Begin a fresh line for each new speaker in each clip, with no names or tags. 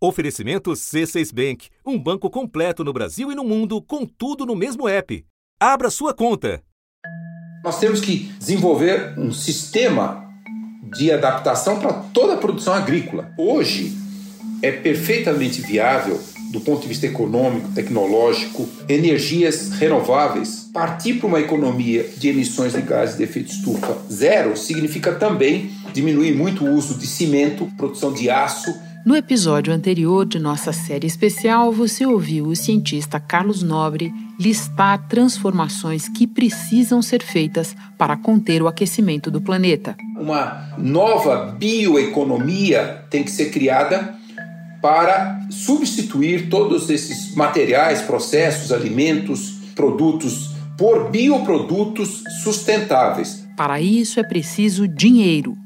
Oferecimento C6 Bank, um banco completo no Brasil e no mundo, com tudo no mesmo app. Abra sua conta.
Nós temos que desenvolver um sistema de adaptação para toda a produção agrícola. Hoje é perfeitamente viável do ponto de vista econômico, tecnológico, energias renováveis. Partir para uma economia de emissões de gases de efeito estufa zero significa também diminuir muito o uso de cimento, produção de aço
no episódio anterior de nossa série especial, você ouviu o cientista Carlos Nobre listar transformações que precisam ser feitas para conter o aquecimento do planeta.
Uma nova bioeconomia tem que ser criada para substituir todos esses materiais, processos, alimentos, produtos por bioprodutos sustentáveis.
Para isso é preciso dinheiro,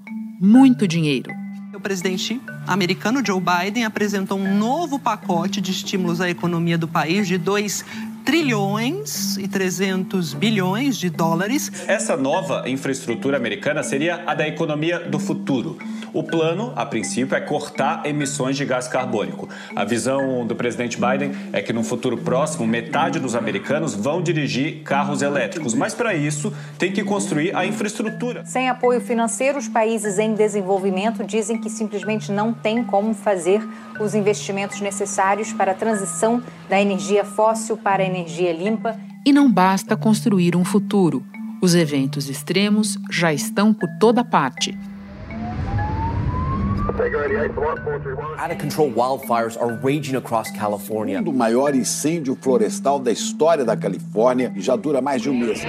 muito dinheiro
presidente americano Joe Biden apresentou um novo pacote de estímulos à economia do país de 2 trilhões e 300 bilhões de dólares.
Essa nova infraestrutura americana seria a da economia do futuro. O plano, a princípio, é cortar emissões de gás carbônico. A visão do presidente Biden é que no futuro próximo, metade dos americanos vão dirigir carros elétricos. Mas para isso, tem que construir a infraestrutura.
Sem apoio financeiro, os países em desenvolvimento dizem que simplesmente não tem como fazer os investimentos necessários para a transição da energia fóssil para a energia limpa.
E não basta construir um futuro. Os eventos extremos já estão por toda parte.
Out of control wildfires are raging across California.
O maior incêndio florestal da história da Califórnia já dura mais de um mês.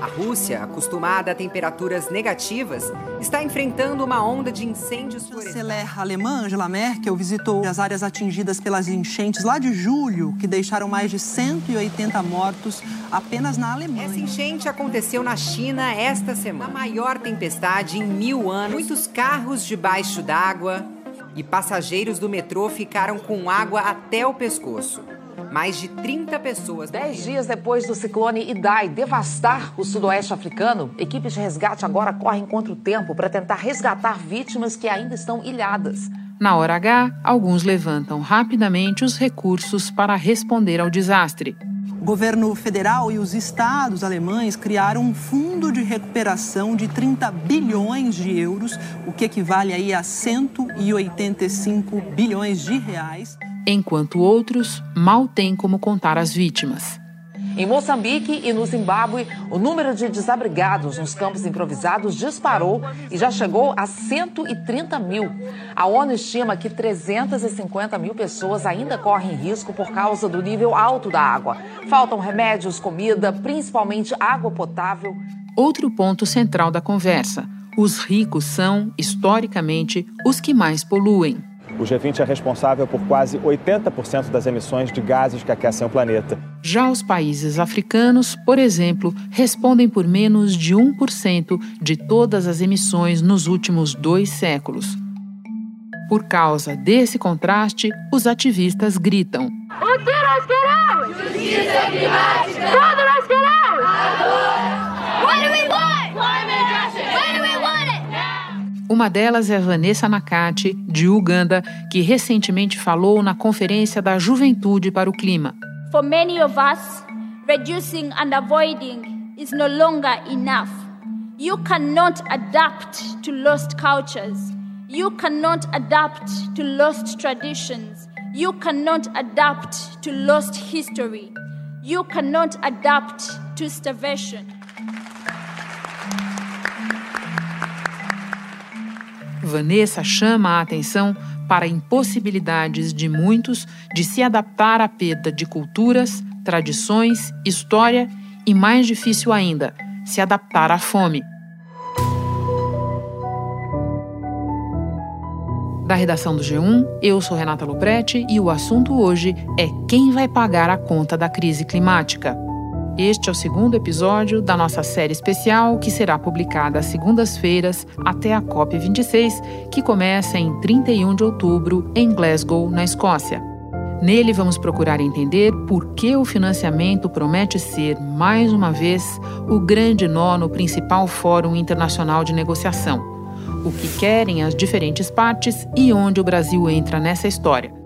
A Rússia, acostumada a temperaturas negativas, está enfrentando uma onda de incêndios florestais.
A chanceler alemã Angela Merkel visitou as áreas atingidas pelas enchentes lá de julho, que deixaram mais de 180 mortos apenas na Alemanha.
Essa enchente aconteceu na China esta semana. A maior tempestade em mil anos. Muitos carros debaixo d'água e passageiros do metrô ficaram com água até o pescoço. Mais de 30 pessoas.
Dez dias depois do ciclone Idai devastar o sudoeste africano, equipes de resgate agora correm contra o tempo para tentar resgatar vítimas que ainda estão ilhadas.
Na hora H, alguns levantam rapidamente os recursos para responder ao desastre.
O governo federal e os estados alemães criaram um fundo de recuperação de 30 bilhões de euros, o que equivale aí a 185 bilhões de reais
enquanto outros mal têm como contar as vítimas.
Em Moçambique e no Zimbábue, o número de desabrigados nos campos improvisados disparou e já chegou a 130 mil. A ONU estima que 350 mil pessoas ainda correm risco por causa do nível alto da água. Faltam remédios, comida, principalmente água potável.
Outro ponto central da conversa: os ricos são, historicamente, os que mais poluem.
O G20 é responsável por quase 80% das emissões de gases que aquecem o planeta.
Já os países africanos, por exemplo, respondem por menos de 1% de todas as emissões nos últimos dois séculos. Por causa desse contraste, os ativistas gritam:
O que nós queremos? Justiça climática! Tudo nós queremos! What
Uma delas é Vanessa Nakati, de Uganda, que recentemente falou na Conferência da Juventude para o Clima.
For many of us, reducing and avoiding is no longer enough. You cannot adapt to lost cultures. You cannot adapt to lost traditions. You cannot adapt to lost history. You cannot adapt to starvation.
Vanessa chama a atenção para impossibilidades de muitos de se adaptar à perda de culturas, tradições, história e, mais difícil ainda, se adaptar à fome. Da redação do G1, eu sou Renata Loprete e o assunto hoje é quem vai pagar a conta da crise climática. Este é o segundo episódio da nossa série especial que será publicada às segundas-feiras até a COP26, que começa em 31 de outubro em Glasgow, na Escócia. Nele vamos procurar entender por que o financiamento promete ser, mais uma vez, o grande nó no principal fórum internacional de negociação. o que querem as diferentes partes e onde o Brasil entra nessa história.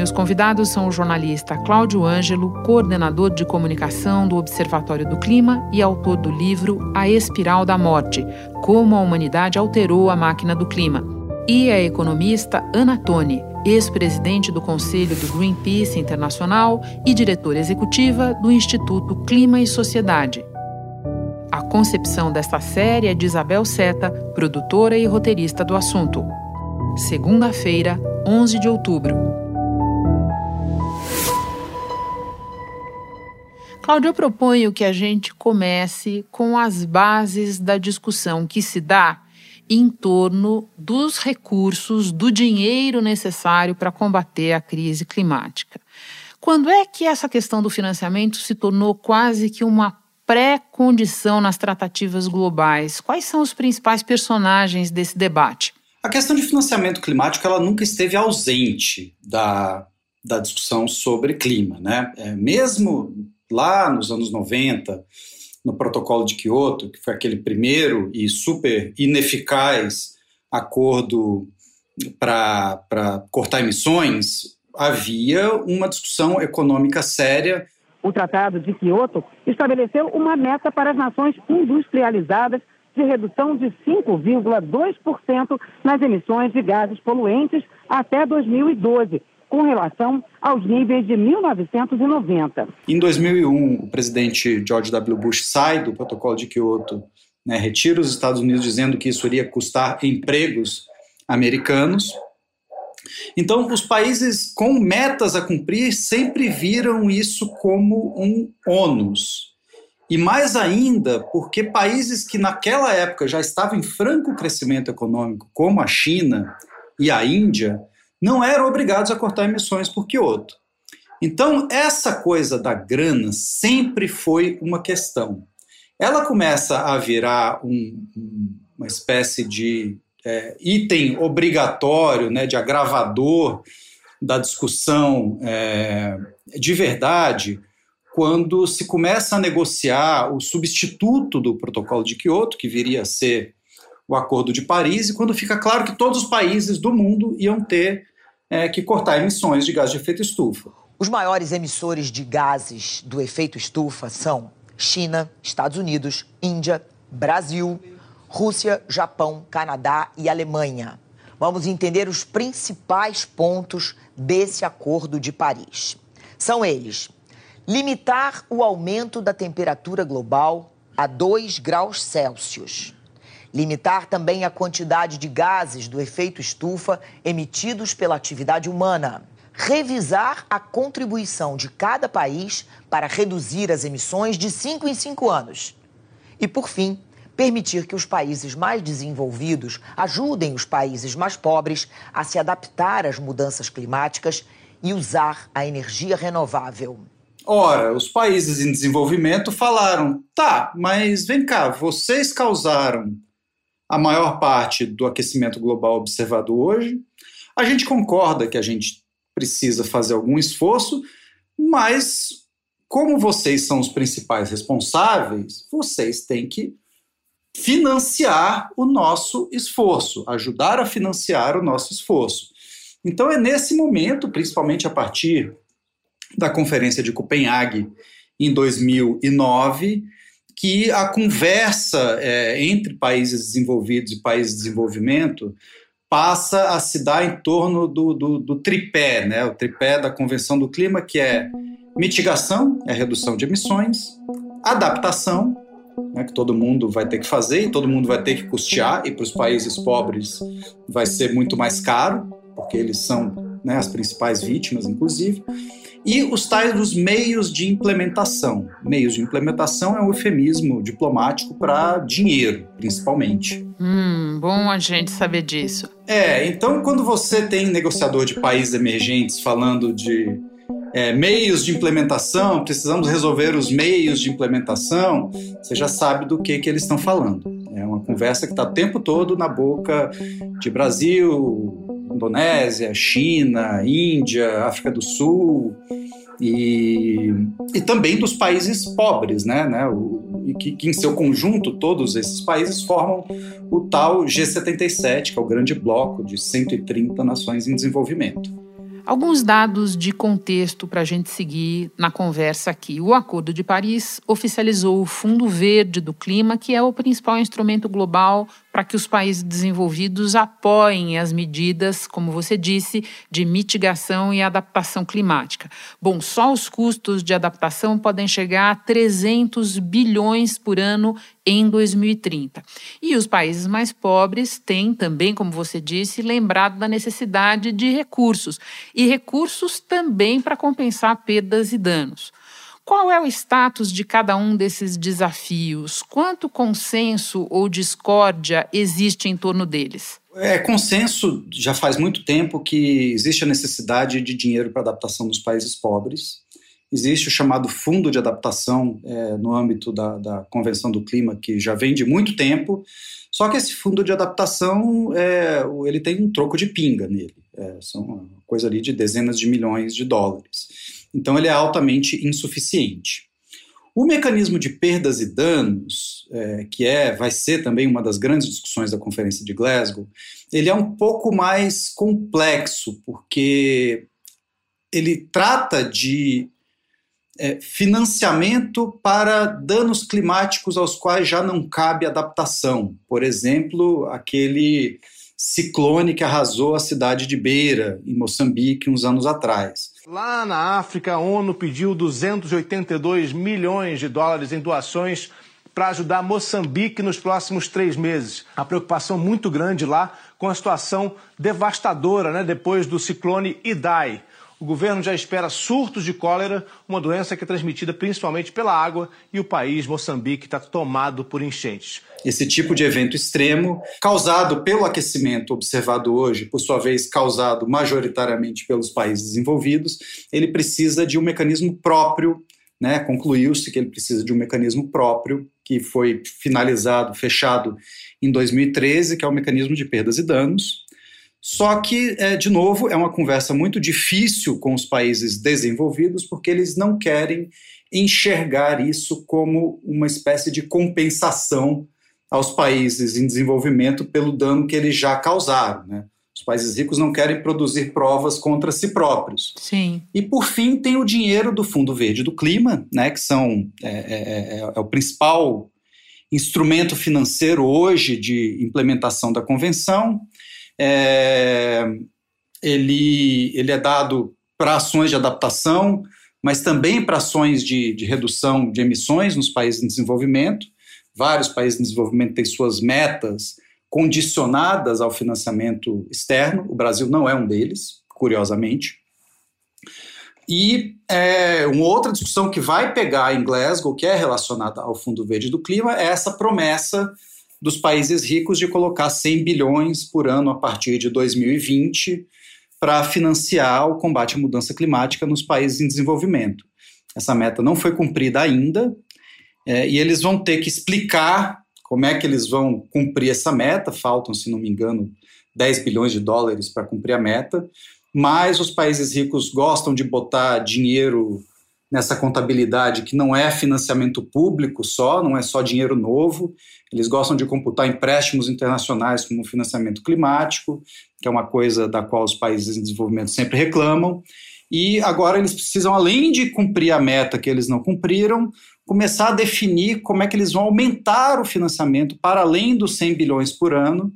Meus convidados são o jornalista Cláudio Ângelo, coordenador de comunicação do Observatório do Clima e autor do livro A Espiral da Morte: Como a Humanidade Alterou a Máquina do Clima, e a economista Ana Toni, ex-presidente do Conselho do Greenpeace Internacional e diretora executiva do Instituto Clima e Sociedade. A concepção desta série é de Isabel Seta, produtora e roteirista do assunto. Segunda-feira, 11 de outubro. Cláudio, eu proponho que a gente comece com as bases da discussão que se dá em torno dos recursos, do dinheiro necessário para combater a crise climática. Quando é que essa questão do financiamento se tornou quase que uma pré-condição nas tratativas globais? Quais são os principais personagens desse debate?
A questão de financiamento climático ela nunca esteve ausente da, da discussão sobre clima. Né? É, mesmo lá nos anos 90, no protocolo de Kyoto, que foi aquele primeiro e super ineficaz acordo para cortar emissões, havia uma discussão econômica séria.
O Tratado de Kyoto estabeleceu uma meta para as nações industrializadas de redução de 5,2% nas emissões de gases poluentes até 2012, com relação aos níveis de 1990.
Em 2001, o presidente George W. Bush sai do protocolo de Kyoto, né, retira os Estados Unidos dizendo que isso iria custar empregos americanos. Então, os países com metas a cumprir sempre viram isso como um ônus. E mais ainda, porque países que naquela época já estavam em franco crescimento econômico, como a China e a Índia, não eram obrigados a cortar emissões por Kyoto. Então, essa coisa da grana sempre foi uma questão. Ela começa a virar um, uma espécie de é, item obrigatório, né, de agravador da discussão é, de verdade, quando se começa a negociar o substituto do protocolo de Kyoto, que viria a ser o Acordo de Paris, e quando fica claro que todos os países do mundo iam ter é, que cortar emissões de gás de efeito estufa.
Os maiores emissores de gases do efeito estufa são China, Estados Unidos, Índia, Brasil, Rússia, Japão, Canadá e Alemanha. Vamos entender os principais pontos desse Acordo de Paris. São eles: limitar o aumento da temperatura global a 2 graus Celsius Limitar também a quantidade de gases do efeito estufa emitidos pela atividade humana. Revisar a contribuição de cada país para reduzir as emissões de 5 em 5 anos. E, por fim, permitir que os países mais desenvolvidos ajudem os países mais pobres a se adaptar às mudanças climáticas e usar a energia renovável.
Ora, os países em desenvolvimento falaram: tá, mas vem cá, vocês causaram a maior parte do aquecimento global observado hoje. A gente concorda que a gente precisa fazer algum esforço, mas como vocês são os principais responsáveis, vocês têm que financiar o nosso esforço, ajudar a financiar o nosso esforço. Então é nesse momento, principalmente a partir da conferência de Copenhague em 2009, que a conversa é, entre países desenvolvidos e países de desenvolvimento passa a se dar em torno do, do, do tripé, né? o tripé da Convenção do Clima, que é mitigação, é redução de emissões, adaptação, né, que todo mundo vai ter que fazer e todo mundo vai ter que custear, e para os países pobres vai ser muito mais caro, porque eles são né, as principais vítimas, inclusive, e os tais dos meios de implementação. Meios de implementação é um eufemismo diplomático para dinheiro, principalmente.
Hum, bom a gente saber disso.
É, então quando você tem negociador de países emergentes falando de é, meios de implementação, precisamos resolver os meios de implementação, você já sabe do que, que eles estão falando. É uma conversa que está o tempo todo na boca de Brasil, Indonésia, China, Índia, África do Sul e, e também dos países pobres, né, né? O, que, que, em seu conjunto todos esses países formam o tal G77, que é o grande bloco de 130 nações em desenvolvimento.
Alguns dados de contexto para a gente seguir na conversa aqui. O Acordo de Paris oficializou o Fundo Verde do Clima, que é o principal instrumento global para que os países desenvolvidos apoiem as medidas, como você disse, de mitigação e adaptação climática. Bom, só os custos de adaptação podem chegar a 300 bilhões por ano em 2030. E os países mais pobres têm também, como você disse, lembrado da necessidade de recursos e recursos também para compensar perdas e danos. Qual é o status de cada um desses desafios? Quanto consenso ou discórdia existe em torno deles?
É consenso já faz muito tempo que existe a necessidade de dinheiro para adaptação dos países pobres. Existe o chamado Fundo de Adaptação é, no âmbito da, da, Convenção do Clima, que já vem de muito tempo. Só que esse fundo de adaptação é, ele tem um troco de pinga nele. É, são coisa ali de dezenas de milhões de dólares. Então, ele é altamente insuficiente. O mecanismo de perdas e danos, é, que é, vai ser também uma das grandes discussões da Conferência de Glasgow, ele é um pouco mais complexo, porque ele trata de é, financiamento para danos climáticos aos quais já não cabe adaptação. Por exemplo, aquele ciclone que arrasou a cidade de Beira, em Moçambique, uns anos atrás.
Lá na África, a ONU pediu 282 milhões de dólares em doações para ajudar Moçambique nos próximos três meses. A preocupação muito grande lá com a situação devastadora né, depois do ciclone Idai. O governo já espera surtos de cólera, uma doença que é transmitida principalmente pela água, e o país, Moçambique, está tomado por enchentes.
Esse tipo de evento extremo, causado pelo aquecimento observado hoje, por sua vez causado majoritariamente pelos países desenvolvidos, ele precisa de um mecanismo próprio. Né? Concluiu-se que ele precisa de um mecanismo próprio, que foi finalizado, fechado em 2013, que é o mecanismo de perdas e danos, só que, é, de novo, é uma conversa muito difícil com os países desenvolvidos, porque eles não querem enxergar isso como uma espécie de compensação aos países em desenvolvimento pelo dano que eles já causaram. Né? Os países ricos não querem produzir provas contra si próprios.
Sim.
E, por fim, tem o dinheiro do Fundo Verde do Clima, né, que são, é, é, é, é o principal instrumento financeiro hoje de implementação da convenção é, ele, ele é dado para ações de adaptação, mas também para ações de, de redução de emissões nos países em desenvolvimento. Vários países em desenvolvimento têm suas metas condicionadas ao financiamento externo, o Brasil não é um deles, curiosamente. E é, uma outra discussão que vai pegar em Glasgow, que é relacionada ao Fundo Verde do Clima, é essa promessa dos países ricos de colocar 100 bilhões por ano a partir de 2020 para financiar o combate à mudança climática nos países em desenvolvimento. Essa meta não foi cumprida ainda é, e eles vão ter que explicar como é que eles vão cumprir essa meta. Faltam, se não me engano, 10 bilhões de dólares para cumprir a meta, mas os países ricos gostam de botar dinheiro nessa contabilidade que não é financiamento público só, não é só dinheiro novo. Eles gostam de computar empréstimos internacionais como financiamento climático, que é uma coisa da qual os países em desenvolvimento sempre reclamam. E agora eles precisam, além de cumprir a meta que eles não cumpriram, começar a definir como é que eles vão aumentar o financiamento para além dos 100 bilhões por ano,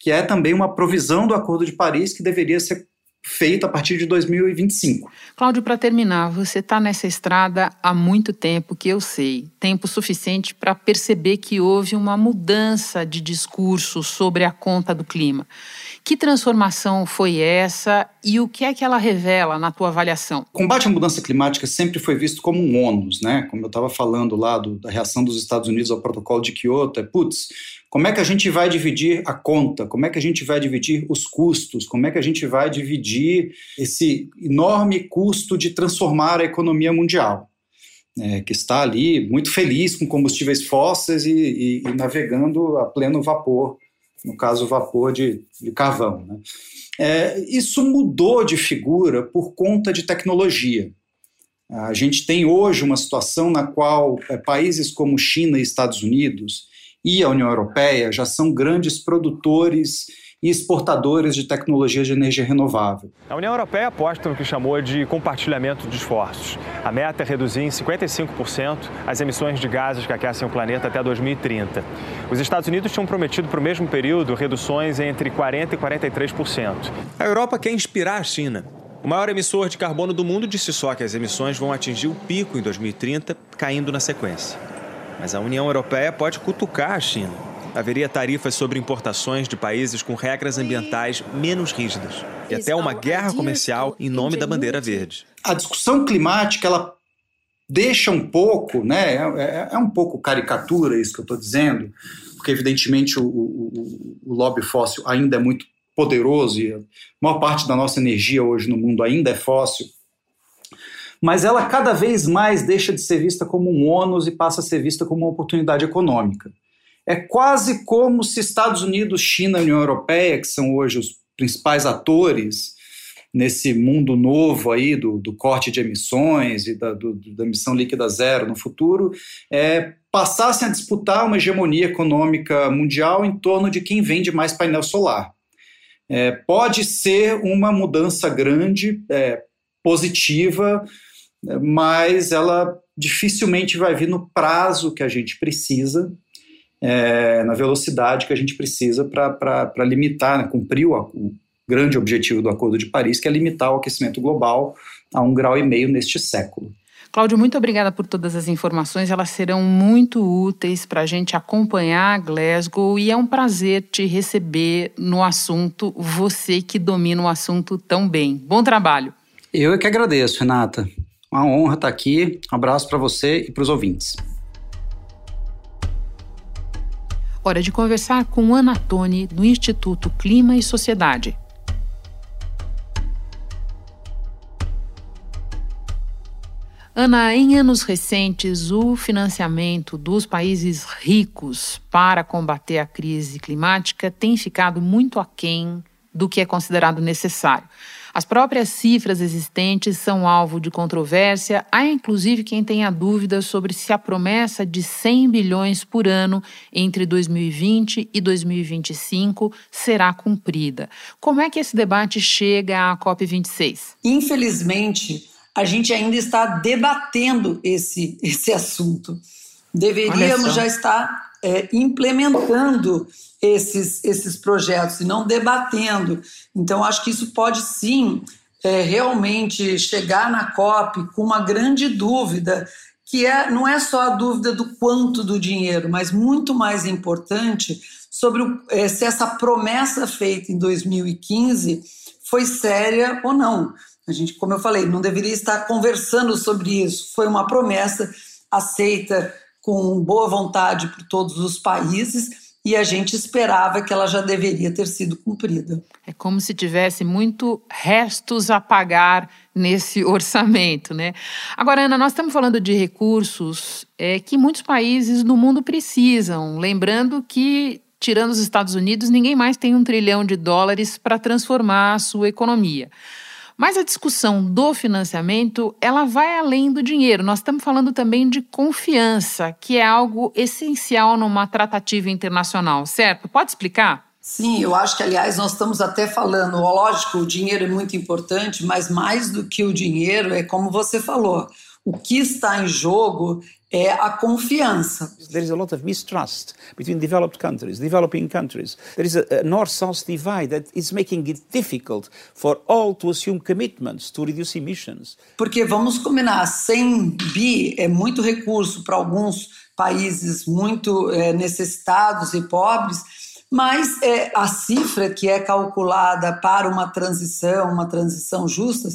que é também uma provisão do Acordo de Paris que deveria ser feito a partir de 2025.
Cláudio, para terminar, você está nessa estrada há muito tempo, que eu sei, tempo suficiente para perceber que houve uma mudança de discurso sobre a conta do clima. Que transformação foi essa e o que é que ela revela na tua avaliação?
O combate à mudança climática sempre foi visto como um ônus, né? Como eu estava falando lá do, da reação dos Estados Unidos ao protocolo de Kyoto, é putz, como é que a gente vai dividir a conta? Como é que a gente vai dividir os custos? Como é que a gente vai dividir esse enorme custo de transformar a economia mundial? É, que está ali muito feliz com combustíveis fósseis e, e, e navegando a pleno vapor no caso, vapor de, de carvão. Né? É, isso mudou de figura por conta de tecnologia. A gente tem hoje uma situação na qual é, países como China e Estados Unidos e a União Europeia já são grandes produtores e exportadores de tecnologias de energia renovável.
A União Europeia aposta no que chamou de compartilhamento de esforços. A meta é reduzir em 55% as emissões de gases que aquecem o planeta até 2030. Os Estados Unidos tinham prometido para o mesmo período reduções entre 40% e 43%. A Europa quer inspirar a China. O maior emissor de carbono do mundo disse só que as emissões vão atingir o pico em 2030, caindo na sequência. Mas a União Europeia pode cutucar a China haveria tarifas sobre importações de países com regras ambientais menos rígidas e até uma guerra comercial em nome da bandeira verde.
A discussão climática ela deixa um pouco, né? É, é, é um pouco caricatura isso que eu estou dizendo, porque evidentemente o, o, o lobby fóssil ainda é muito poderoso e a maior parte da nossa energia hoje no mundo ainda é fóssil mas ela cada vez mais deixa de ser vista como um ônus e passa a ser vista como uma oportunidade econômica. É quase como se Estados Unidos, China e União Europeia, que são hoje os principais atores nesse mundo novo aí do, do corte de emissões e da, do, da emissão líquida zero no futuro, é, passassem a disputar uma hegemonia econômica mundial em torno de quem vende mais painel solar. É, pode ser uma mudança grande, é, positiva, mas ela dificilmente vai vir no prazo que a gente precisa é, na velocidade que a gente precisa para limitar, né, cumprir o, o, grande objetivo do Acordo de Paris, que é limitar o aquecimento global a um grau e meio neste século.
Cláudio, muito obrigada por todas as informações. Elas serão muito úteis para a gente acompanhar Glasgow e é um prazer te receber no assunto, você que domina o assunto tão bem. Bom trabalho.
Eu é que agradeço, Renata. Uma honra estar aqui. Um abraço para você e para os ouvintes.
Hora de conversar com Ana Toni, do Instituto Clima e Sociedade. Ana, em anos recentes, o financiamento dos países ricos para combater a crise climática tem ficado muito aquém do que é considerado necessário. As próprias cifras existentes são alvo de controvérsia. Há inclusive quem tenha dúvidas sobre se a promessa de 100 bilhões por ano entre 2020 e 2025 será cumprida. Como é que esse debate chega à COP26?
Infelizmente, a gente ainda está debatendo esse, esse assunto. Deveríamos já estar é, implementando esses, esses projetos e não debatendo. Então, acho que isso pode sim é, realmente chegar na COP com uma grande dúvida, que é, não é só a dúvida do quanto do dinheiro, mas muito mais importante sobre o, é, se essa promessa feita em 2015 foi séria ou não. A gente, como eu falei, não deveria estar conversando sobre isso. Foi uma promessa aceita com boa vontade por todos os países e a gente esperava que ela já deveria ter sido cumprida.
É como se tivesse muito restos a pagar nesse orçamento, né? Agora, Ana, nós estamos falando de recursos é, que muitos países do mundo precisam. Lembrando que, tirando os Estados Unidos, ninguém mais tem um trilhão de dólares para transformar a sua economia. Mas a discussão do financiamento, ela vai além do dinheiro. Nós estamos falando também de confiança, que é algo essencial numa tratativa internacional, certo? Pode explicar?
Sim, eu acho que, aliás, nós estamos até falando, lógico, o dinheiro é muito importante, mas mais do que o dinheiro, é como você falou, o que está em jogo é a confiança.
There is a lot of mistrust between developed countries, developing countries. There is a, a north-south divide that is making it difficult for all to assume commitments to reduce emissions.
Porque vamos combinar, 100 bi é muito recurso para alguns países muito é, necessitados e pobres, mas é, a cifra que é calculada para uma transição, uma transição justa,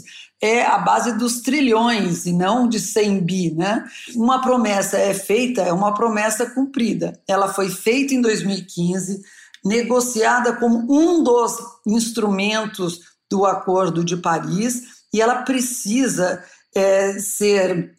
é a base dos trilhões e não de 100 bi, né? Uma promessa é feita, é uma promessa cumprida. Ela foi feita em 2015, negociada como um dos instrumentos do Acordo de Paris e ela precisa é, ser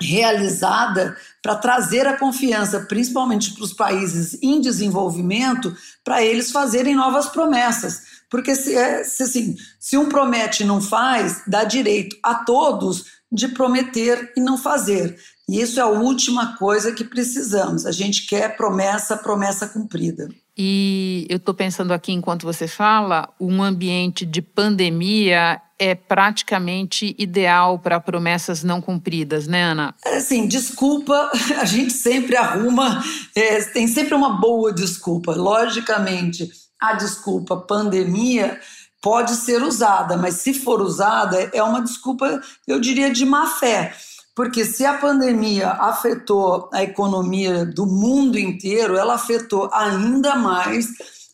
realizada para trazer a confiança, principalmente para os países em desenvolvimento, para eles fazerem novas promessas. Porque se, é, se, assim, se um promete e não faz, dá direito a todos de prometer e não fazer. E isso é a última coisa que precisamos. A gente quer promessa, promessa cumprida.
E eu estou pensando aqui, enquanto você fala, um ambiente de pandemia é praticamente ideal para promessas não cumpridas, né, Ana?
É assim, desculpa, a gente sempre arruma, é, tem sempre uma boa desculpa. Logicamente, a desculpa pandemia pode ser usada, mas se for usada, é uma desculpa, eu diria, de má fé. Porque se a pandemia afetou a economia do mundo inteiro, ela afetou ainda mais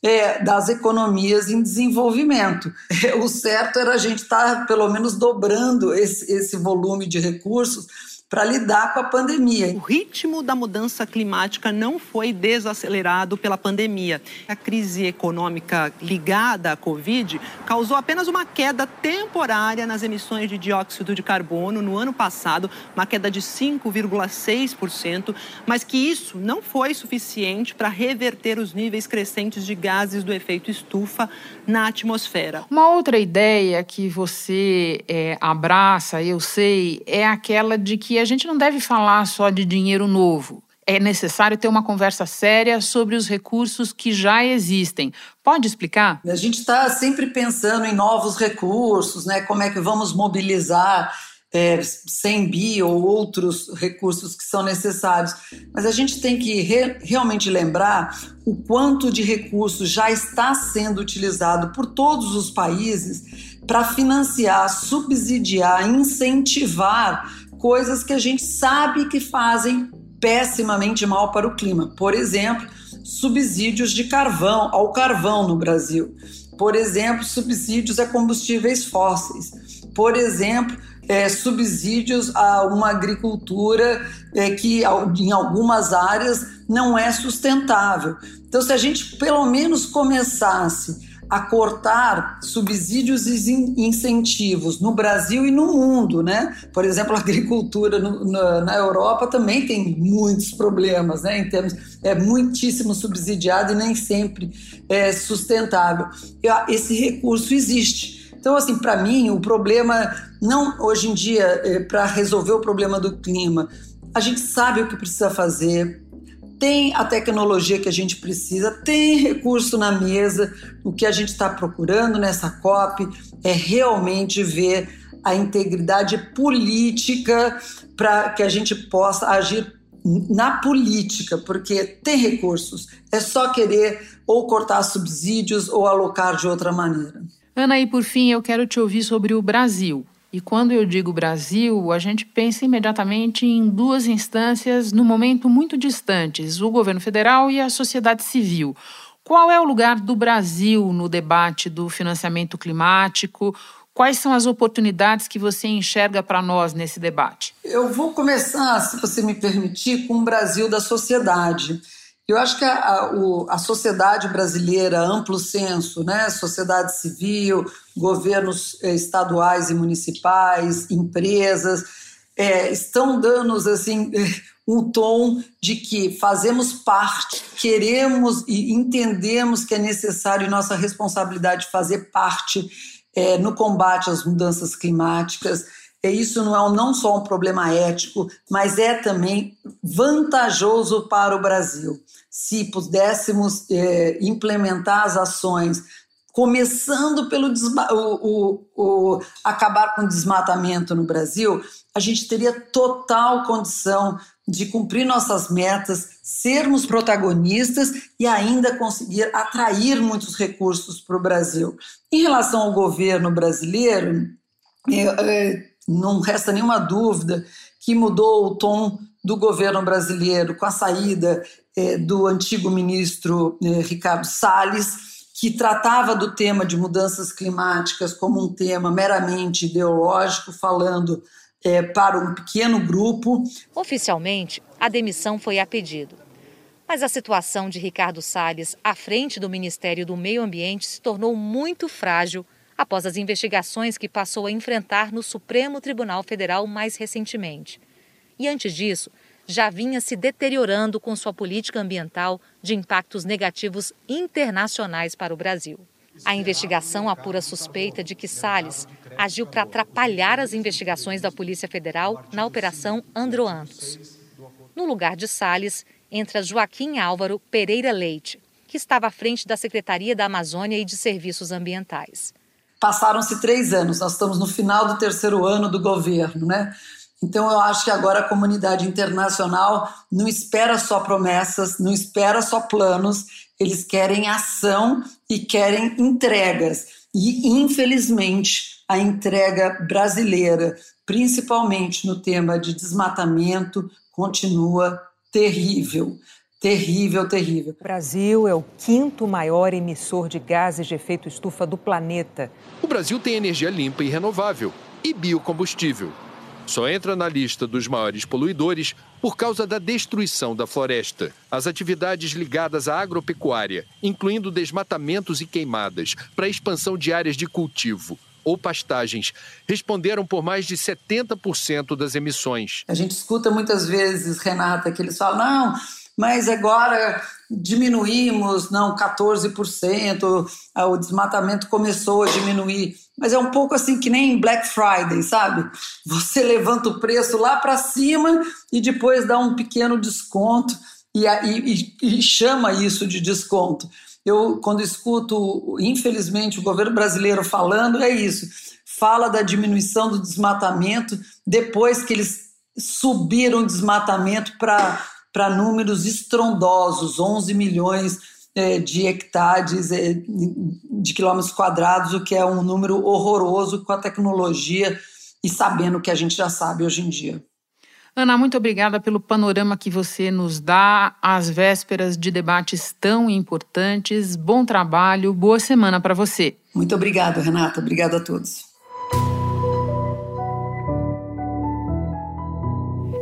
é, das economias em desenvolvimento. O certo era a gente estar, tá, pelo menos, dobrando esse, esse volume de recursos para lidar com a pandemia.
O ritmo da mudança climática não foi desacelerado pela pandemia. A crise econômica ligada à Covid causou apenas uma queda temporária nas emissões de dióxido de carbono no ano passado, uma queda de 5,6%, mas que isso não foi suficiente para reverter os níveis crescentes de gases do efeito estufa na atmosfera.
Uma outra ideia que você é, abraça, eu sei, é aquela de que a gente não deve falar só de dinheiro novo. É necessário ter uma conversa séria sobre os recursos que já existem. Pode explicar?
A gente está sempre pensando em novos recursos, né? Como é que vamos mobilizar é, 100 bi ou outros recursos que são necessários. Mas a gente tem que re realmente lembrar o quanto de recursos já está sendo utilizado por todos os países para financiar, subsidiar, incentivar coisas que a gente sabe que fazem pessimamente mal para o clima. Por exemplo, subsídios de carvão ao carvão no Brasil. Por exemplo, subsídios a combustíveis fósseis. Por exemplo, é, subsídios a uma agricultura é, que em algumas áreas não é sustentável. Então, se a gente pelo menos começasse a cortar subsídios e incentivos no Brasil e no mundo, né? Por exemplo, a agricultura no, na, na, Europa também tem muitos problemas, né? Em termos é muitíssimo subsidiado e nem sempre é sustentável. Esse recurso existe. Então, assim, para mim, o problema não hoje em dia é, para resolver o problema do clima. A gente sabe o que precisa fazer, tem a tecnologia que a gente precisa, tem recurso na mesa. O que a gente está procurando nessa COP é realmente ver a integridade política para que a gente possa agir na política, porque tem recursos. É só querer ou cortar subsídios ou alocar de outra maneira.
Ana, e por fim, eu quero te ouvir sobre o Brasil. E quando eu digo Brasil, a gente pensa imediatamente em duas instâncias no momento muito distantes: o governo federal e a sociedade civil. Qual é o lugar do Brasil no debate do financiamento climático? Quais são as oportunidades que você enxerga para nós nesse debate?
Eu vou começar, se você me permitir, com o Brasil da sociedade. Eu acho que a, o, a sociedade brasileira, amplo senso, né, sociedade civil, governos eh, estaduais e municipais, empresas, é, estão dando assim um tom de que fazemos parte, queremos e entendemos que é necessário nossa responsabilidade fazer parte é, no combate às mudanças climáticas. Isso não é não só um problema ético, mas é também vantajoso para o Brasil. Se pudéssemos é, implementar as ações começando pelo o, o, o, acabar com o desmatamento no Brasil, a gente teria total condição de cumprir nossas metas, sermos protagonistas e ainda conseguir atrair muitos recursos para o Brasil. Em relação ao governo brasileiro, é, é, não resta nenhuma dúvida que mudou o tom do governo brasileiro com a saída é, do antigo ministro é, Ricardo Salles que tratava do tema de mudanças climáticas como um tema meramente ideológico, falando é, para um pequeno grupo.
Oficialmente, a demissão foi a pedido. Mas a situação de Ricardo Salles à frente do Ministério do Meio Ambiente se tornou muito frágil após as investigações que passou a enfrentar no Supremo Tribunal Federal mais recentemente. E antes disso, já vinha se deteriorando com sua política ambiental de impactos negativos internacionais para o Brasil. A investigação apura suspeita de que Salles agiu para atrapalhar as investigações da Polícia Federal na Operação Androantos. No lugar de Salles, entra Joaquim Álvaro Pereira Leite, que estava à frente da Secretaria da Amazônia e de Serviços Ambientais.
Passaram-se três anos, nós estamos no final do terceiro ano do governo, né? Então eu acho que agora a comunidade internacional não espera só promessas, não espera só planos, eles querem ação e querem entregas. E infelizmente a entrega brasileira, principalmente no tema de desmatamento, continua terrível. Terrível, terrível.
O Brasil é o quinto maior emissor de gases de efeito estufa do planeta.
O Brasil tem energia limpa e renovável e biocombustível. Só entra na lista dos maiores poluidores por causa da destruição da floresta. As atividades ligadas à agropecuária, incluindo desmatamentos e queimadas, para a expansão de áreas de cultivo, ou pastagens responderam por mais de 70% das emissões.
A gente escuta muitas vezes, Renata, que eles falam: não, mas agora diminuímos, não, 14%, o desmatamento começou a diminuir. Mas é um pouco assim que nem Black Friday, sabe? Você levanta o preço lá para cima e depois dá um pequeno desconto e, e, e chama isso de desconto eu, quando escuto, infelizmente, o governo brasileiro falando, é isso. Fala da diminuição do desmatamento depois que eles subiram o desmatamento para números estrondosos 11 milhões é, de hectares, é, de quilômetros quadrados, o que é um número horroroso com a tecnologia e sabendo o que a gente já sabe hoje em dia.
Ana, muito obrigada pelo panorama que você nos dá às vésperas de debates tão importantes. Bom trabalho, boa semana para você.
Muito obrigada, Renata. Obrigada a todos.